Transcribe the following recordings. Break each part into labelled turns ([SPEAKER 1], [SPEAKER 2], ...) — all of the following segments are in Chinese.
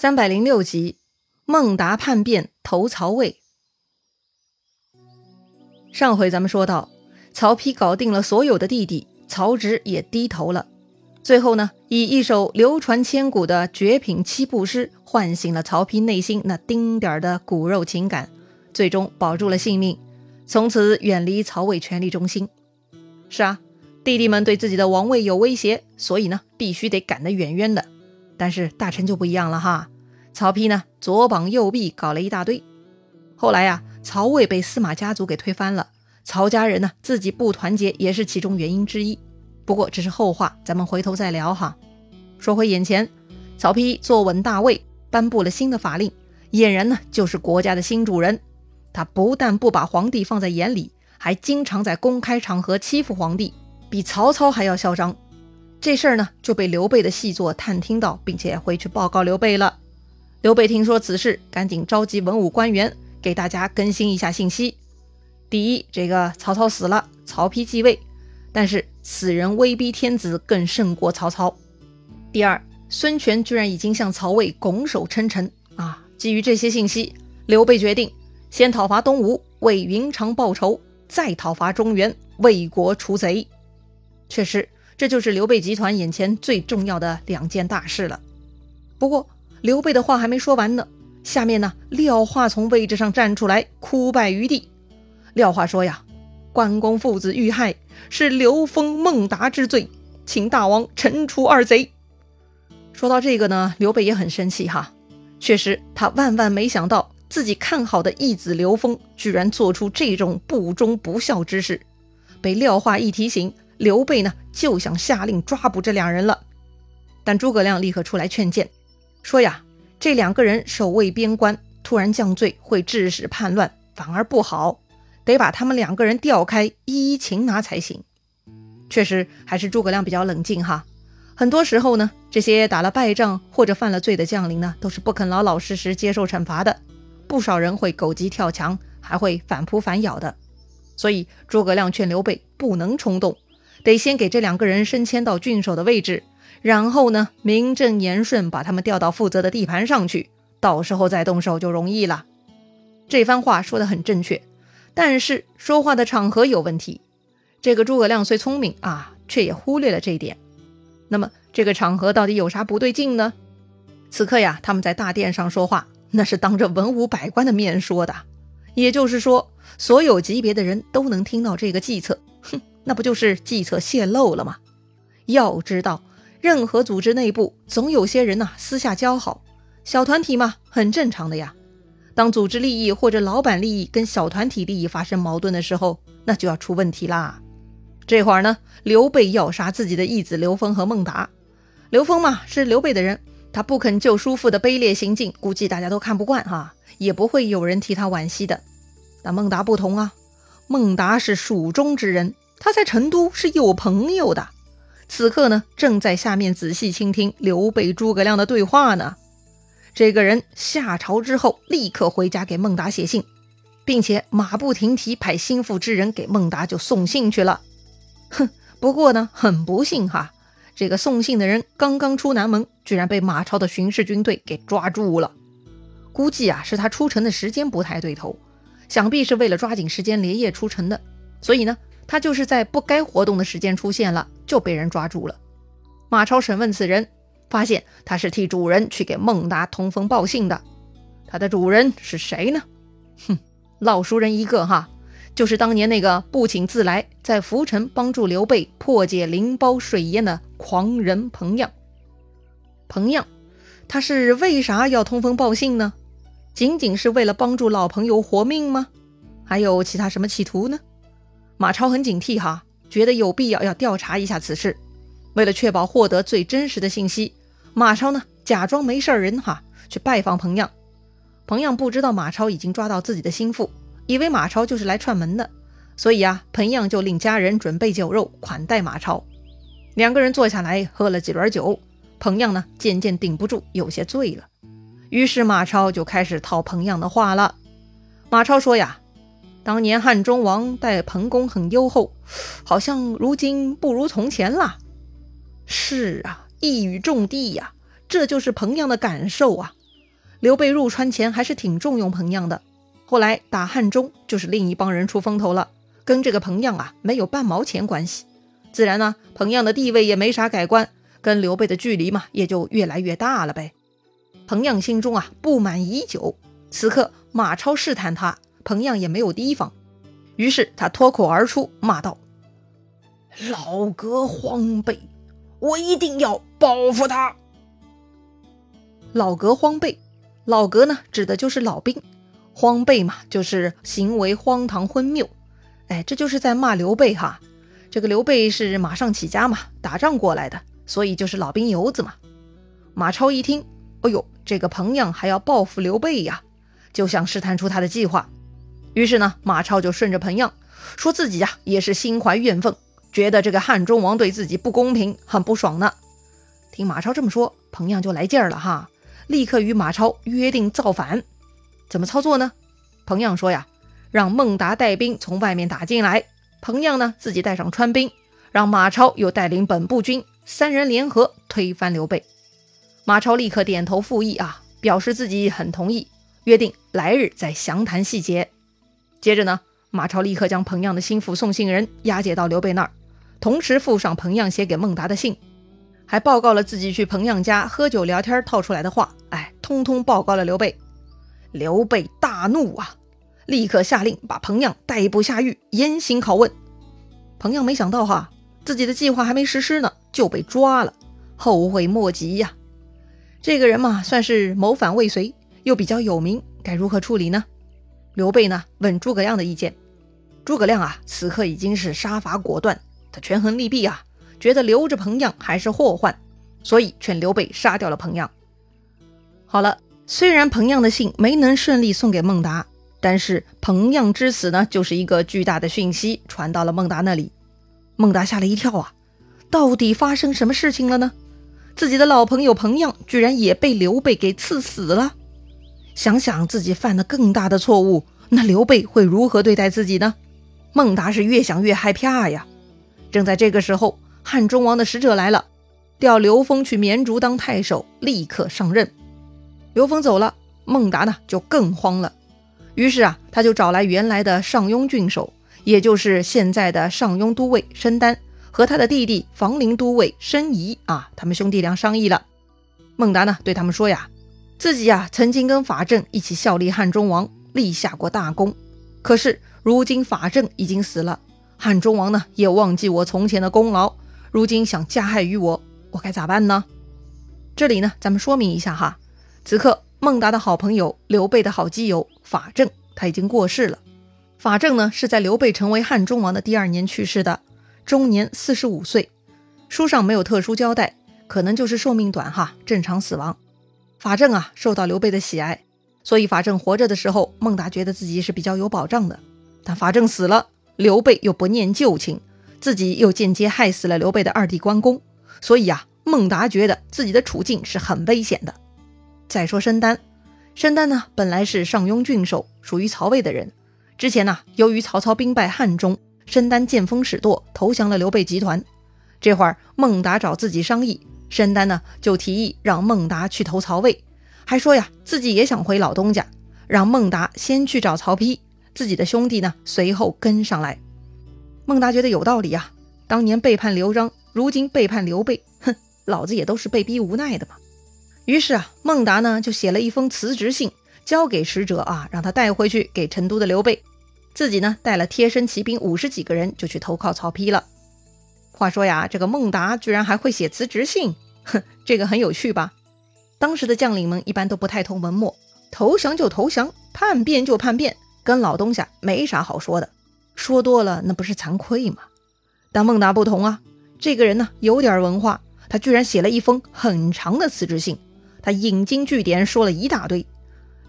[SPEAKER 1] 三百零六集，孟达叛变投曹魏。上回咱们说到，曹丕搞定了所有的弟弟，曹植也低头了。最后呢，以一首流传千古的绝品七步诗，唤醒了曹丕内心那丁点儿的骨肉情感，最终保住了性命，从此远离曹魏权力中心。是啊，弟弟们对自己的王位有威胁，所以呢，必须得赶得远远的。但是大臣就不一样了哈，曹丕呢左膀右臂搞了一大堆，后来呀，曹魏被司马家族给推翻了，曹家人呢自己不团结也是其中原因之一。不过这是后话，咱们回头再聊哈。说回眼前，曹丕坐稳大位，颁布了新的法令，俨然呢就是国家的新主人。他不但不把皇帝放在眼里，还经常在公开场合欺负皇帝，比曹操还要嚣张。这事儿呢，就被刘备的细作探听到，并且回去报告刘备了。刘备听说此事，赶紧召集文武官员，给大家更新一下信息。第一，这个曹操死了，曹丕继位，但是此人威逼天子，更胜过曹操。第二，孙权居然已经向曹魏拱手称臣啊！基于这些信息，刘备决定先讨伐东吴，为云长报仇，再讨伐中原，为国除贼。确实。这就是刘备集团眼前最重要的两件大事了。不过刘备的话还没说完呢，下面呢廖化从位置上站出来，哭拜于地。廖化说呀：“关公父子遇害，是刘封、孟达之罪，请大王惩处二贼。”说到这个呢，刘备也很生气哈。确实，他万万没想到自己看好的义子刘封，居然做出这种不忠不孝之事。被廖化一提醒。刘备呢就想下令抓捕这两人了，但诸葛亮立刻出来劝谏，说呀，这两个人守卫边关，突然降罪会致使叛乱，反而不好，得把他们两个人调开，一一擒拿才行。确实，还是诸葛亮比较冷静哈。很多时候呢，这些打了败仗或者犯了罪的将领呢，都是不肯老老实实接受惩罚的，不少人会狗急跳墙，还会反扑反咬的。所以诸葛亮劝刘备不能冲动。得先给这两个人升迁到郡守的位置，然后呢，名正言顺把他们调到负责的地盘上去，到时候再动手就容易了。这番话说的很正确，但是说话的场合有问题。这个诸葛亮虽聪明啊，却也忽略了这一点。那么这个场合到底有啥不对劲呢？此刻呀，他们在大殿上说话，那是当着文武百官的面说的，也就是说，所有级别的人都能听到这个计策。哼。那不就是计策泄露了吗？要知道，任何组织内部总有些人呐私下交好，小团体嘛，很正常的呀。当组织利益或者老板利益跟小团体利益发生矛盾的时候，那就要出问题啦。这会儿呢，刘备要杀自己的义子刘封和孟达。刘封嘛是刘备的人，他不肯救叔父的卑劣行径，估计大家都看不惯哈，也不会有人替他惋惜的。但孟达不同啊，孟达是蜀中之人。他在成都是有朋友的，此刻呢，正在下面仔细倾听刘备、诸葛亮的对话呢。这个人下朝之后，立刻回家给孟达写信，并且马不停蹄派心腹之人给孟达就送信去了。哼，不过呢，很不幸哈，这个送信的人刚刚出南门，居然被马超的巡视军队给抓住了。估计啊，是他出城的时间不太对头，想必是为了抓紧时间连夜出城的，所以呢。他就是在不该活动的时间出现了，就被人抓住了。马超审问此人，发现他是替主人去给孟达通风报信的。他的主人是谁呢？哼，老熟人一个哈，就是当年那个不请自来，在浮尘帮助刘备破解灵包水淹的狂人彭样。彭样，他是为啥要通风报信呢？仅仅是为了帮助老朋友活命吗？还有其他什么企图呢？马超很警惕哈，觉得有必要要调查一下此事。为了确保获得最真实的信息，马超呢假装没事人哈，去拜访彭样。彭样不知道马超已经抓到自己的心腹，以为马超就是来串门的，所以啊，彭样就令家人准备酒肉款待马超。两个人坐下来喝了几轮酒，彭样呢渐渐顶不住，有些醉了。于是马超就开始套彭样的话了。马超说呀。当年汉中王待彭公很优厚，好像如今不如从前了。是啊，一语中的呀，这就是彭样的感受啊。刘备入川前还是挺重用彭样的，后来打汉中就是另一帮人出风头了，跟这个彭样啊没有半毛钱关系。自然呢，彭样的地位也没啥改观，跟刘备的距离嘛也就越来越大了呗。彭样心中啊不满已久，此刻马超试探他，彭样也没有提防，于是他脱口而出骂道：“老哥荒背，我一定要报复他！”老格荒背。老格呢，指的就是老兵；荒背嘛，就是行为荒唐昏谬。哎，这就是在骂刘备哈。这个刘备是马上起家嘛，打仗过来的，所以就是老兵油子嘛。马超一听，哎呦，这个彭样还要报复刘备呀，就想试探出他的计划。于是呢，马超就顺着彭样，说自己呀也是心怀怨愤，觉得这个汉中王对自己不公平，很不爽呢。听马超这么说，彭样就来劲儿了哈。立刻与马超约定造反，怎么操作呢？彭样说呀，让孟达带兵从外面打进来，彭样呢自己带上川兵，让马超又带领本部军，三人联合推翻刘备。马超立刻点头附议啊，表示自己很同意，约定来日再详谈细节。接着呢，马超立刻将彭样的心腹送信人押解到刘备那儿，同时附上彭样写给孟达的信。还报告了自己去彭样家喝酒聊天套出来的话，哎，通通报告了刘备。刘备大怒啊，立刻下令把彭样逮捕下狱，严刑拷问。彭样没想到哈，自己的计划还没实施呢，就被抓了，后悔莫及呀。这个人嘛，算是谋反未遂，又比较有名，该如何处理呢？刘备呢，问诸葛亮的意见。诸葛亮啊，此刻已经是杀伐果断，他权衡利弊啊。觉得留着彭样还是祸患，所以劝刘备杀掉了彭样。好了，虽然彭样的信没能顺利送给孟达，但是彭样之死呢，就是一个巨大的讯息传到了孟达那里。孟达吓了一跳啊，到底发生什么事情了呢？自己的老朋友彭样居然也被刘备给赐死了。想想自己犯了更大的错误，那刘备会如何对待自己呢？孟达是越想越害怕呀。正在这个时候。汉中王的使者来了，调刘封去绵竹当太守，立刻上任。刘封走了，孟达呢就更慌了。于是啊，他就找来原来的上庸郡守，也就是现在的上庸都尉申丹，和他的弟弟房陵都尉申仪啊，他们兄弟俩商议了。孟达呢对他们说呀，自己呀曾经跟法正一起效力汉中王，立下过大功。可是如今法正已经死了，汉中王呢也忘记我从前的功劳。如今想加害于我，我该咋办呢？这里呢，咱们说明一下哈。此刻孟达的好朋友刘备的好基友法正他已经过世了。法正呢是在刘备成为汉中王的第二年去世的，终年四十五岁。书上没有特殊交代，可能就是寿命短哈，正常死亡。法正啊受到刘备的喜爱，所以法正活着的时候，孟达觉得自己是比较有保障的。但法正死了，刘备又不念旧情。自己又间接害死了刘备的二弟关公，所以呀，孟达觉得自己的处境是很危险的。再说申丹，申丹呢本来是上庸郡守，属于曹魏的人。之前呢，由于曹操兵败汉中，申丹见风使舵，投降了刘备集团。这会儿孟达找自己商议，申丹呢就提议让孟达去投曹魏，还说呀自己也想回老东家，让孟达先去找曹丕，自己的兄弟呢随后跟上来。孟达觉得有道理呀，当年背叛刘璋，如今背叛刘备，哼，老子也都是被逼无奈的嘛。于是啊，孟达呢就写了一封辞职信，交给使者啊，让他带回去给成都的刘备。自己呢带了贴身骑兵五十几个人，就去投靠曹丕了。话说呀，这个孟达居然还会写辞职信，哼，这个很有趣吧？当时的将领们一般都不太通文墨，投降就投降，叛变就叛变，跟老东家没啥好说的。说多了那不是惭愧吗？但孟达不同啊，这个人呢有点文化，他居然写了一封很长的辞职信，他引经据典说了一大堆，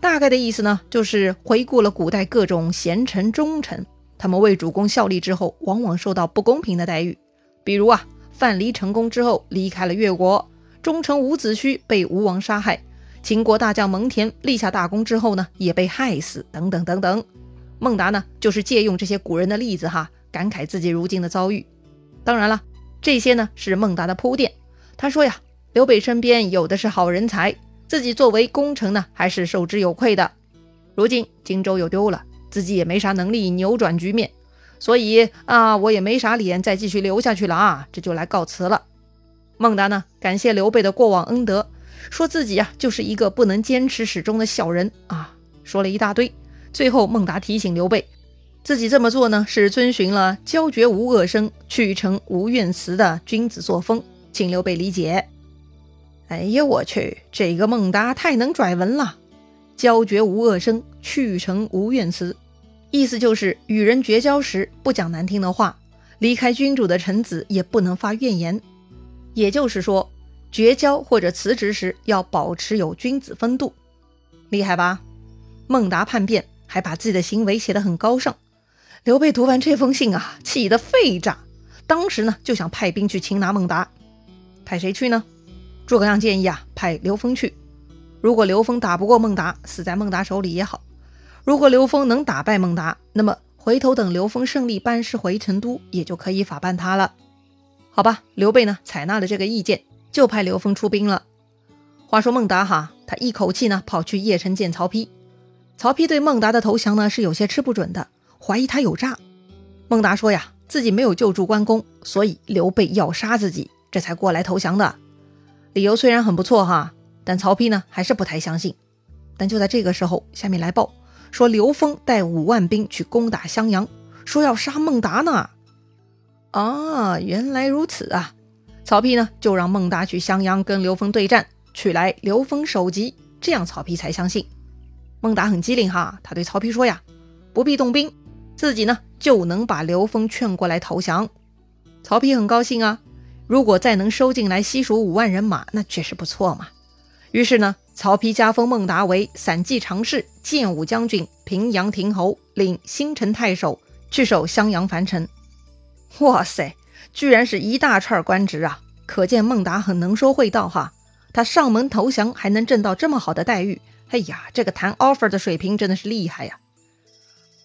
[SPEAKER 1] 大概的意思呢就是回顾了古代各种贤臣忠臣，他们为主公效力之后，往往受到不公平的待遇，比如啊范蠡成功之后离开了越国，忠臣伍子胥被吴王杀害，秦国大将蒙恬立下大功之后呢也被害死，等等等等。孟达呢，就是借用这些古人的例子哈，感慨自己如今的遭遇。当然了，这些呢是孟达的铺垫。他说呀，刘备身边有的是好人才，自己作为功臣呢，还是受之有愧的。如今荆州又丢了，自己也没啥能力扭转局面，所以啊，我也没啥脸再继续留下去了啊，这就来告辞了。孟达呢，感谢刘备的过往恩德，说自己呀就是一个不能坚持始终的小人啊，说了一大堆。最后，孟达提醒刘备，自己这么做呢，是遵循了“交绝无恶声，去诚无怨词”的君子作风，请刘备理解。哎呀，我去，这个孟达太能拽文了！“交绝无恶声，去诚无怨词”，意思就是与人绝交时不讲难听的话，离开君主的臣子也不能发怨言。也就是说，绝交或者辞职时要保持有君子风度，厉害吧？孟达叛变。还把自己的行为写得很高尚。刘备读完这封信啊，气得肺炸，当时呢就想派兵去擒拿孟达。派谁去呢？诸葛亮建议啊，派刘封去。如果刘封打不过孟达，死在孟达手里也好；如果刘封能打败孟达，那么回头等刘封胜利班师回成都，也就可以法办他了。好吧，刘备呢采纳了这个意见，就派刘封出兵了。话说孟达哈，他一口气呢跑去邺城见曹丕。曹丕对孟达的投降呢是有些吃不准的，怀疑他有诈。孟达说呀，自己没有救助关公，所以刘备要杀自己，这才过来投降的。理由虽然很不错哈，但曹丕呢还是不太相信。但就在这个时候，下面来报说刘封带五万兵去攻打襄阳，说要杀孟达呢。啊，原来如此啊！曹丕呢就让孟达去襄阳跟刘封对战，取来刘封首级，这样曹丕才相信。孟达很机灵哈，他对曹丕说呀：“不必动兵，自己呢就能把刘封劝过来投降。”曹丕很高兴啊，如果再能收进来西蜀五万人马，那确实不错嘛。于是呢，曹丕加封孟达为散骑常侍、建武将军、平阳亭侯，领新城太守，去守襄阳樊城。哇塞，居然是一大串官职啊！可见孟达很能说会道哈，他上门投降还能挣到这么好的待遇。哎呀，这个谈 offer 的水平真的是厉害呀！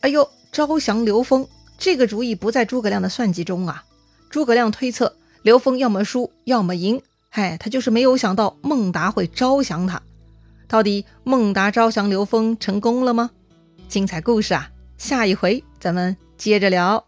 [SPEAKER 1] 哎呦，招降刘封这个主意不在诸葛亮的算计中啊。诸葛亮推测刘封要么输，要么赢。嗨，他就是没有想到孟达会招降他。到底孟达招降刘封成功了吗？精彩故事啊，下一回咱们接着聊。